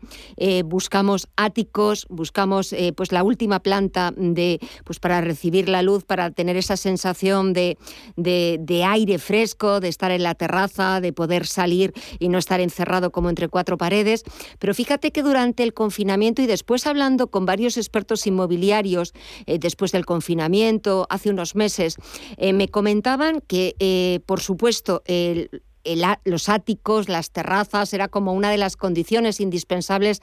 buscamos áticos, buscamos pues la última planta de, pues para recibir la luz, para tener esa sensación de, de aire fresco, de estar en la terraza, de poder salir y no estar encerrado como entre cuatro paredes, pero fíjate que durante el confinamiento y después hablando con varios expertos inmobiliarios eh, después del confinamiento, hace unos meses, eh, me comentaban que, eh, por supuesto, los áticos, las terrazas, era como una de las condiciones indispensables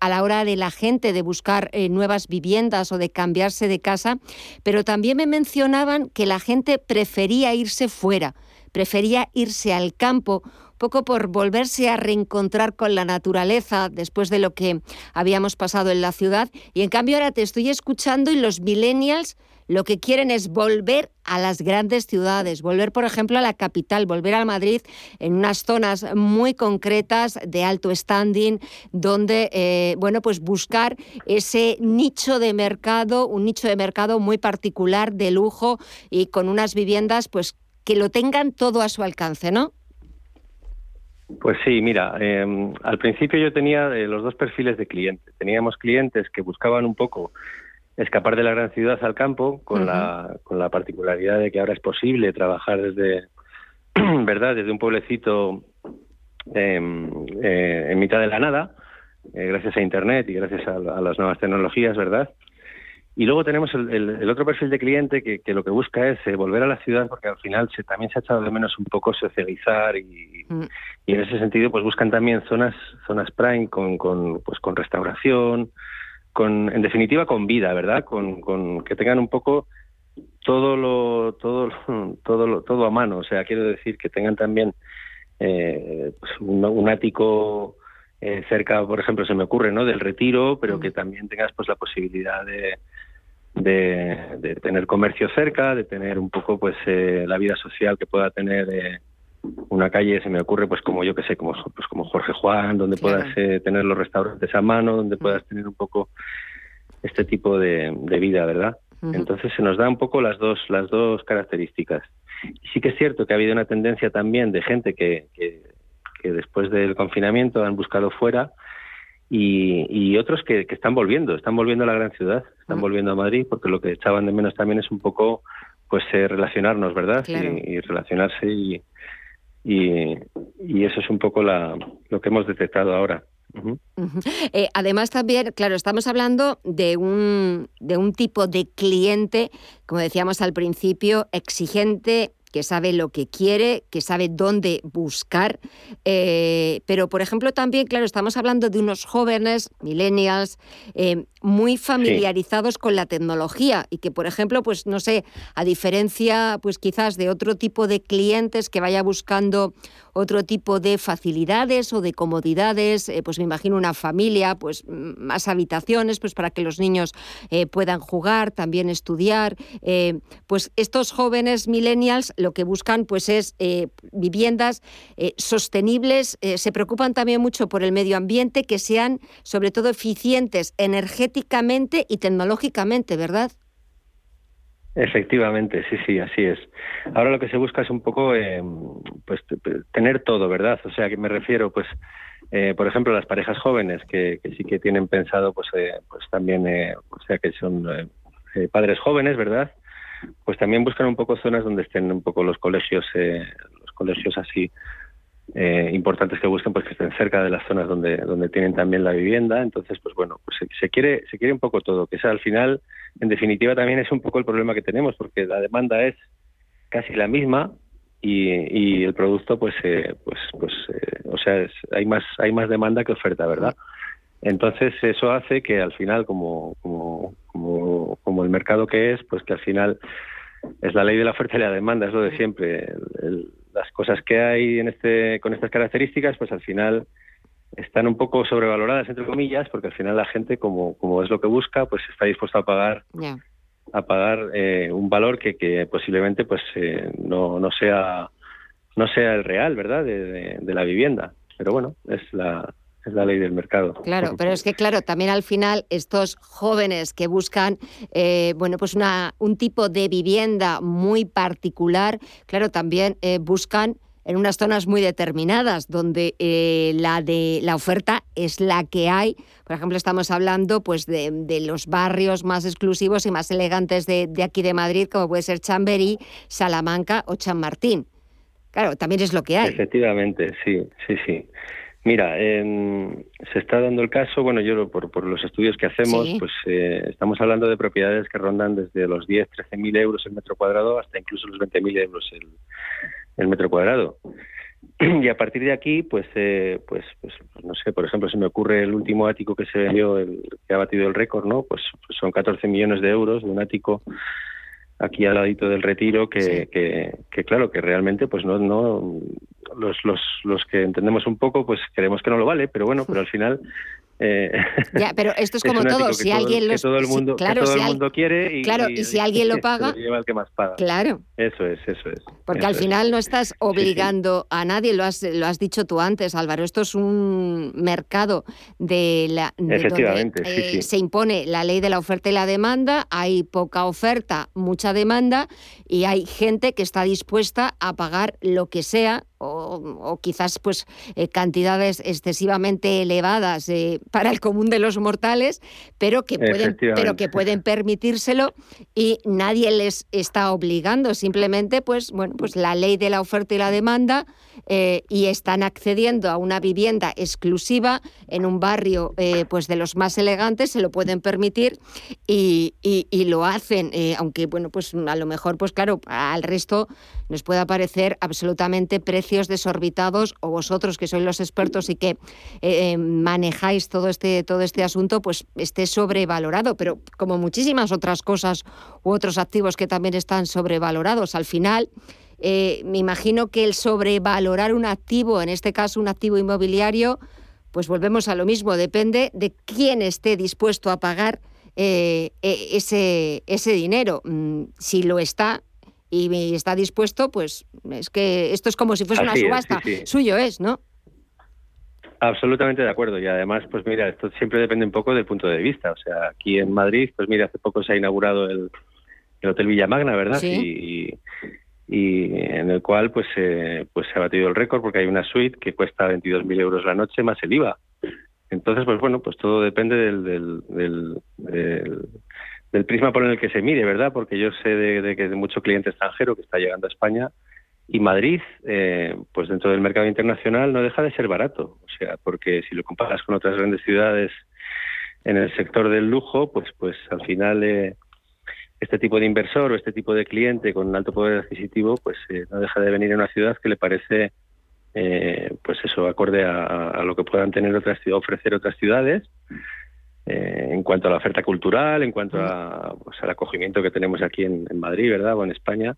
a la hora de la gente de buscar nuevas viviendas o de cambiarse de casa, pero también me mencionaban que la gente prefería irse fuera, prefería irse al campo poco por volverse a reencontrar con la naturaleza después de lo que habíamos pasado en la ciudad. Y en cambio ahora te estoy escuchando y los millennials lo que quieren es volver a las grandes ciudades, volver, por ejemplo, a la capital, volver a Madrid en unas zonas muy concretas de alto standing, donde, eh, bueno, pues buscar ese nicho de mercado, un nicho de mercado muy particular de lujo y con unas viviendas, pues que lo tengan todo a su alcance, ¿no? Pues sí, mira, em, al principio yo tenía eh, los dos perfiles de clientes. Teníamos clientes que buscaban un poco escapar de la gran ciudad al campo, con, la, con la particularidad de que ahora es posible trabajar desde, (clears throat) ¿verdad?, desde un pueblecito em, eh, en mitad de la nada, eh, gracias a Internet y gracias a, a, las nuevas tecnologías, ¿verdad? Y luego tenemos el, otro perfil de cliente que, lo que busca es eh, volver a la ciudad porque al final se, también se ha echado de menos un poco socializar y, mm. y, en ese sentido pues buscan también zonas zonas prime con, con pues con restauración, con en definitiva con vida, ¿verdad? Con, con que tengan un poco todo lo todo (laughs) todo lo, todo a mano, o sea, quiero decir que tengan también eh, pues un ático eh, cerca, por ejemplo, se me ocurre, ¿no? Del retiro, pero que también tengas pues la posibilidad de, de, tener comercio cerca, de tener un poco pues eh, la vida social que pueda tener eh, una calle, se me ocurre pues como yo que sé, como pues como Jorge Juan, donde puedas tener los restaurantes a mano, donde puedas tener un poco este tipo de, vida, ¿verdad? Entonces se nos da un poco las dos las dos características. Y sí que es cierto que ha habido una tendencia también de gente que, que que después del confinamiento han buscado fuera y, otros que, están volviendo, están volviendo a la gran ciudad, están volviendo a Madrid porque lo que echaban de menos también es un poco pues eh, relacionarnos, ¿verdad? Y, relacionarse y, y, eso es un poco la, lo que hemos detectado ahora. Eh, además también, claro, estamos hablando de un, de un tipo de cliente, como decíamos al principio, exigente, que sabe lo que quiere, que sabe dónde buscar. Eh, pero, por ejemplo, también, claro, estamos hablando de unos jóvenes, millennials, eh, muy familiarizados con la tecnología y que, por ejemplo, pues no sé, a diferencia, pues quizás de otro tipo de clientes que vaya buscando otro tipo de facilidades o de comodidades, eh, pues me imagino una familia, pues más habitaciones, pues para que los niños puedan jugar, también estudiar. pues estos jóvenes millennials lo que buscan pues es eh, viviendas eh, sostenibles, eh, se preocupan también mucho por el medio ambiente, que sean sobre todo eficientes energéticamente y tecnológicamente, ¿verdad? Efectivamente, sí, sí, así es. Ahora lo que se busca es un poco, pues, tener todo, ¿verdad? O sea, que me refiero, pues, por ejemplo, las parejas jóvenes que, sí que tienen pensado, pues, pues también, o sea, que son padres jóvenes, ¿verdad? pues también buscan un poco zonas donde estén un poco los colegios, eh, los colegios así eh, importantes que busquen, pues que estén cerca de las zonas donde donde tienen también la vivienda. Entonces, pues bueno, pues se, quiere se quiere un poco todo, que sea al final, en definitiva, también es un poco el problema que tenemos, porque la demanda es casi la misma y, y el producto, pues eh, pues pues o sea, hay más hay más demanda que oferta, ¿verdad? Entonces eso hace que al final, como, como, como, el mercado que es, pues que al final es la ley de la oferta y la demanda, es lo de siempre. Las cosas que hay en este, con estas características, pues al final están un poco sobrevaloradas, entre comillas, porque al final la gente, como, como es lo que busca, pues está dispuesta a pagar a pagar eh, un valor que, que posiblemente pues eh, no, no sea no sea el real, ¿verdad? De, de, la vivienda. Pero bueno, es la, es la ley del mercado. Claro, pero es que claro, también al final estos jóvenes que buscan, eh, bueno, pues una, un tipo de vivienda muy particular, claro, también buscan en unas zonas muy determinadas, donde eh, la, de, la oferta es la que hay. Por ejemplo, estamos hablando pues, de, los barrios más exclusivos y más elegantes de, aquí de Madrid, como puede ser Chamberí, Salamanca o Chamartín. Claro, también es lo que hay. Efectivamente, sí, sí, sí. Mira, se está dando el caso, bueno, yo por, por los estudios que hacemos, pues eh, estamos hablando de propiedades que rondan desde los 10, 13 mil euros el metro cuadrado hasta incluso los 20 mil euros el, el metro cuadrado. (clears throat) Y a partir de aquí, pues, eh, pues, pues, no sé, por ejemplo, se me ocurre el último ático que se vendió, el, que ha batido el récord, ¿no? Pues, pues son 14 millones de euros de un ático aquí al ladito del retiro que, que, claro que realmente pues no no los, los los que entendemos un poco pues creemos que no lo vale pero bueno pero al final eh, (laughs) ya, pero esto es como todo, si alguien lo todo el mundo, claro, todo el mundo quiere y, claro, y, si alguien (laughs) lo paga, lleva el que más paga. Claro. Eso es, eso es. Porque al final no estás obligando a nadie, lo has, lo has dicho tú antes, Álvaro, esto es un mercado de la Efectivamente, donde, eh, se impone la ley de la oferta y la demanda, hay poca oferta, mucha demanda y hay gente que está dispuesta a pagar lo que sea o, quizás pues eh, cantidades excesivamente elevadas eh, para el común de los mortales, pero que pueden, pero que pueden permitírselo y nadie les está obligando. Simplemente, pues bueno, pues la ley de la oferta y la demanda eh, y están accediendo a una vivienda exclusiva en un barrio pues de los más elegantes, se lo pueden permitir y, y lo hacen, aunque bueno, pues a lo mejor, pues claro, al resto nos pueda parecer absolutamente precios desorbitados o vosotros que sois los expertos y que eh, eh, manejáis todo este, todo este asunto, pues esté sobrevalorado, pero como muchísimas otras cosas u otros activos que también están sobrevalorados, al final... Eh, me imagino que el sobrevalorar un activo, en este caso un activo inmobiliario, pues volvemos a lo mismo, depende de quién esté dispuesto a pagar ese, ese dinero. Mm, si lo está, y está dispuesto, pues es que esto es como si fuese una subasta. Suyo es, ¿no? Absolutamente de acuerdo. Y además, pues mira, esto siempre depende un poco del punto de vista. O sea, aquí en Madrid, pues mira, hace poco se ha inaugurado el, Hotel Villamagna, ¿verdad? Y, y, en el cual pues, eh, pues se ha batido el récord porque hay una suite que cuesta 22.000 euros la noche más el IVA. Entonces, pues bueno, pues todo depende del, del, del prisma por el que se mire, ¿verdad? Porque yo sé de, que hay mucho cliente extranjero que está llegando a España y Madrid, eh, pues dentro del mercado internacional no deja de ser barato. O sea, porque si lo comparas con otras grandes ciudades en el sector del lujo, pues, pues al final eh, este tipo de inversor o este tipo de cliente con un alto poder adquisitivo, pues eh, no deja de venir a una ciudad que le parece, pues eso, acorde a, lo que puedan tener otras ofrecer otras ciudades eh, en cuanto a la oferta cultural, en cuanto a, pues, al acogimiento que tenemos aquí en, Madrid, ¿verdad? O en España.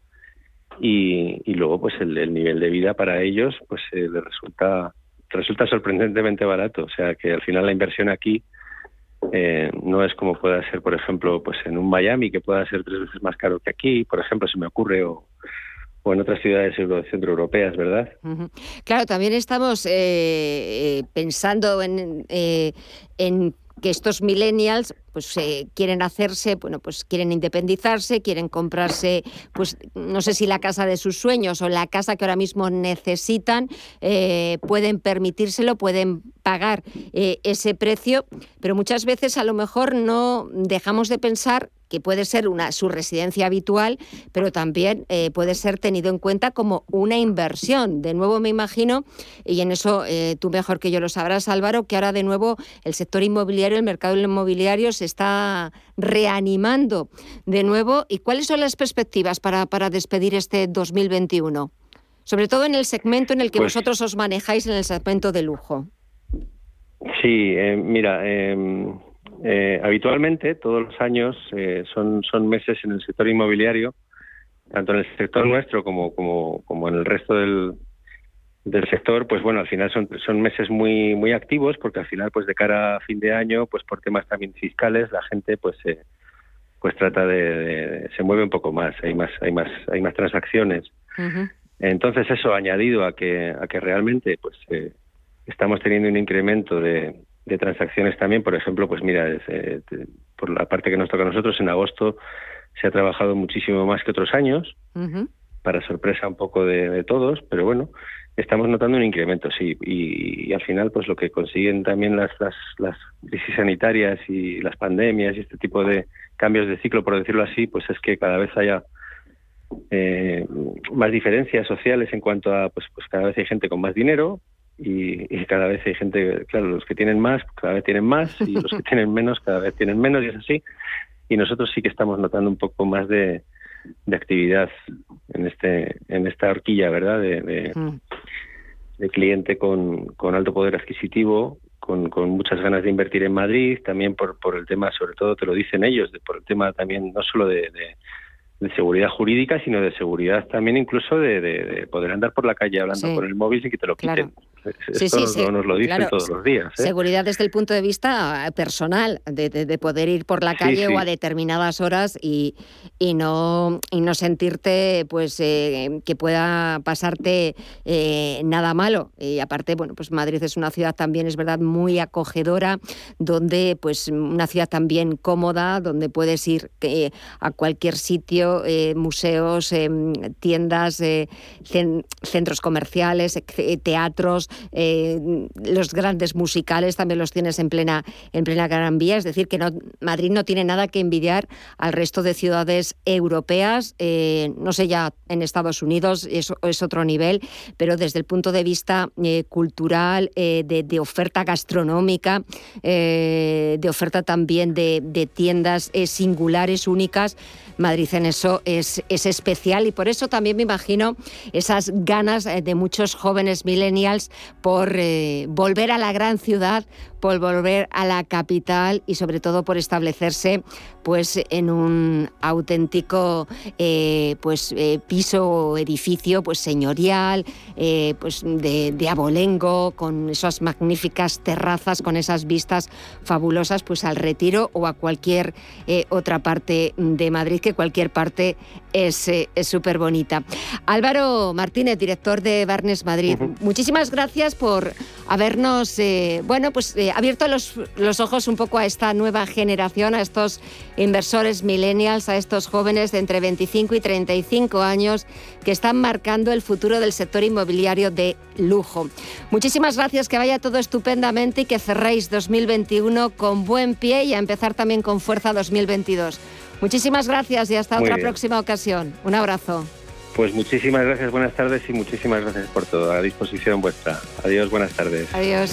Y, luego, pues el, nivel de vida para ellos, pues eh, les resulta, resulta sorprendentemente barato. O sea, que al final la inversión aquí eh, no es como pueda ser, por ejemplo, pues en un Miami, que pueda ser tres veces más caro que aquí, por ejemplo, se me ocurre, o, en otras ciudades centroeuropeas, ¿verdad? Claro, también estamos pensando en, en que estos millennials pues eh, quieren hacerse, bueno, pues quieren independizarse, quieren comprarse, pues no sé si la casa de sus sueños o la casa que ahora mismo necesitan, eh, pueden permitírselo, pueden pagar eh, ese precio, pero muchas veces a lo mejor no dejamos de pensar que puede ser una, su residencia habitual, pero también eh, puede ser tenido en cuenta como una inversión. De nuevo me imagino, y en eso eh, tú mejor que yo lo sabrás, Álvaro, que ahora de nuevo el sector inmobiliario, el mercado inmobiliario se está reanimando de nuevo. ¿Y cuáles son las perspectivas para, para despedir este 2021? Sobre todo en el segmento en el que pues vosotros os manejáis, en el segmento de lujo. Sí, eh, mira, em, eh, habitualmente, todos los años, eh, son, son meses en el sector inmobiliario tanto en el sector nuestro como, como, como en el resto del, del sector, pues bueno, al final son, son meses muy muy activos porque al final, pues de cara a fin de año, pues por temas también fiscales, la gente pues pues trata de, se mueve un poco más, hay más hay más hay más transacciones. Entonces eso añadido a que a que realmente pues eh, estamos teniendo un incremento de, de transacciones también, por ejemplo, pues mira, eh, por la parte que nos toca a nosotros en agosto se ha trabajado muchísimo más que otros años, para sorpresa un poco de, todos, pero bueno, estamos notando un incremento, sí, y, al final, pues lo que consiguen también las, las, las, crisis sanitarias y las pandemias y este tipo de cambios de ciclo, por decirlo así, pues es que cada vez haya eh, más diferencias sociales en cuanto a, pues, pues cada vez hay gente con más dinero, y, y, cada vez hay gente, claro, los que tienen más cada vez tienen más y los que (laughs) tienen menos cada vez tienen menos y es así y nosotros sí que estamos notando un poco más de, actividad en este en esta horquilla verdad de, mm. de, cliente con, con, alto poder adquisitivo con, con, muchas ganas de invertir en Madrid también por, por el tema sobre todo te lo dicen ellos por el tema también no solo de, de seguridad jurídica, sino de seguridad también incluso de, poder andar por la calle hablando con el móvil sin que te lo quiten. Sí, nos, lo dicen todos los días. ¿eh? Seguridad desde el punto de vista personal, de, poder ir por la calle o a determinadas horas y, y, no, y no sentirte pues eh, que pueda pasarte eh, nada malo. Y aparte, bueno, pues Madrid es una ciudad también, es verdad, muy acogedora, donde pues una ciudad también cómoda, donde puedes ir a cualquier sitio, museos, tiendas, centros comerciales, teatros, eh, los grandes musicales también los tienes en plena, en plena Gran Vía, es decir, que Madrid no tiene nada que envidiar al resto de ciudades europeas, eh, no sé ya en Estados Unidos es, es otro nivel, pero desde el punto de vista eh, cultural, de, oferta gastronómica, de oferta también de tiendas singulares, únicas, Madrid en eso es, es especial y por eso también me imagino esas ganas de muchos jóvenes millennials por eh, volver a la gran ciudad, por volver a la capital y sobre todo por establecerse pues en un auténtico eh, pues eh, piso o edificio pues señorial pues de, abolengo con esas magníficas terrazas con esas vistas fabulosas pues al retiro o a cualquier otra parte de Madrid que cualquier parte es súper bonita Álvaro Martínez director de Barnes Madrid muchísimas gracias por habernos, eh, bueno, pues eh, abierto los, los, ojos un poco a esta nueva generación, a estos inversores millennials, a estos jóvenes de entre 25 y 35 años que están marcando el futuro del sector inmobiliario de lujo. Muchísimas gracias, que vaya todo estupendamente y que cerréis 2021 con buen pie y a empezar también con fuerza 2022. Muchísimas gracias y hasta otra próxima ocasión. Un abrazo. Pues muchísimas gracias, buenas tardes y muchísimas gracias por todo. A disposición vuestra. Adiós, buenas tardes. Adiós.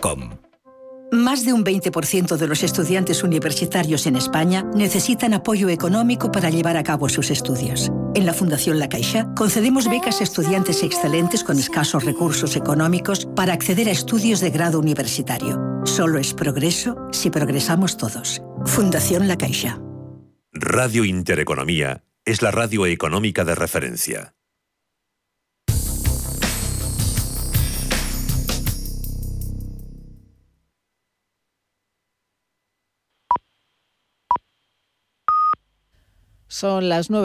Más de un 20% de los estudiantes universitarios en España necesitan apoyo económico para llevar a cabo sus estudios. En la Fundación La Caixa concedemos becas a estudiantes excelentes con escasos recursos económicos para acceder a estudios de grado universitario. Solo es progreso si progresamos todos. Fundación La Caixa. Radio Intereconomía es la radio económica de referencia. Son las nueve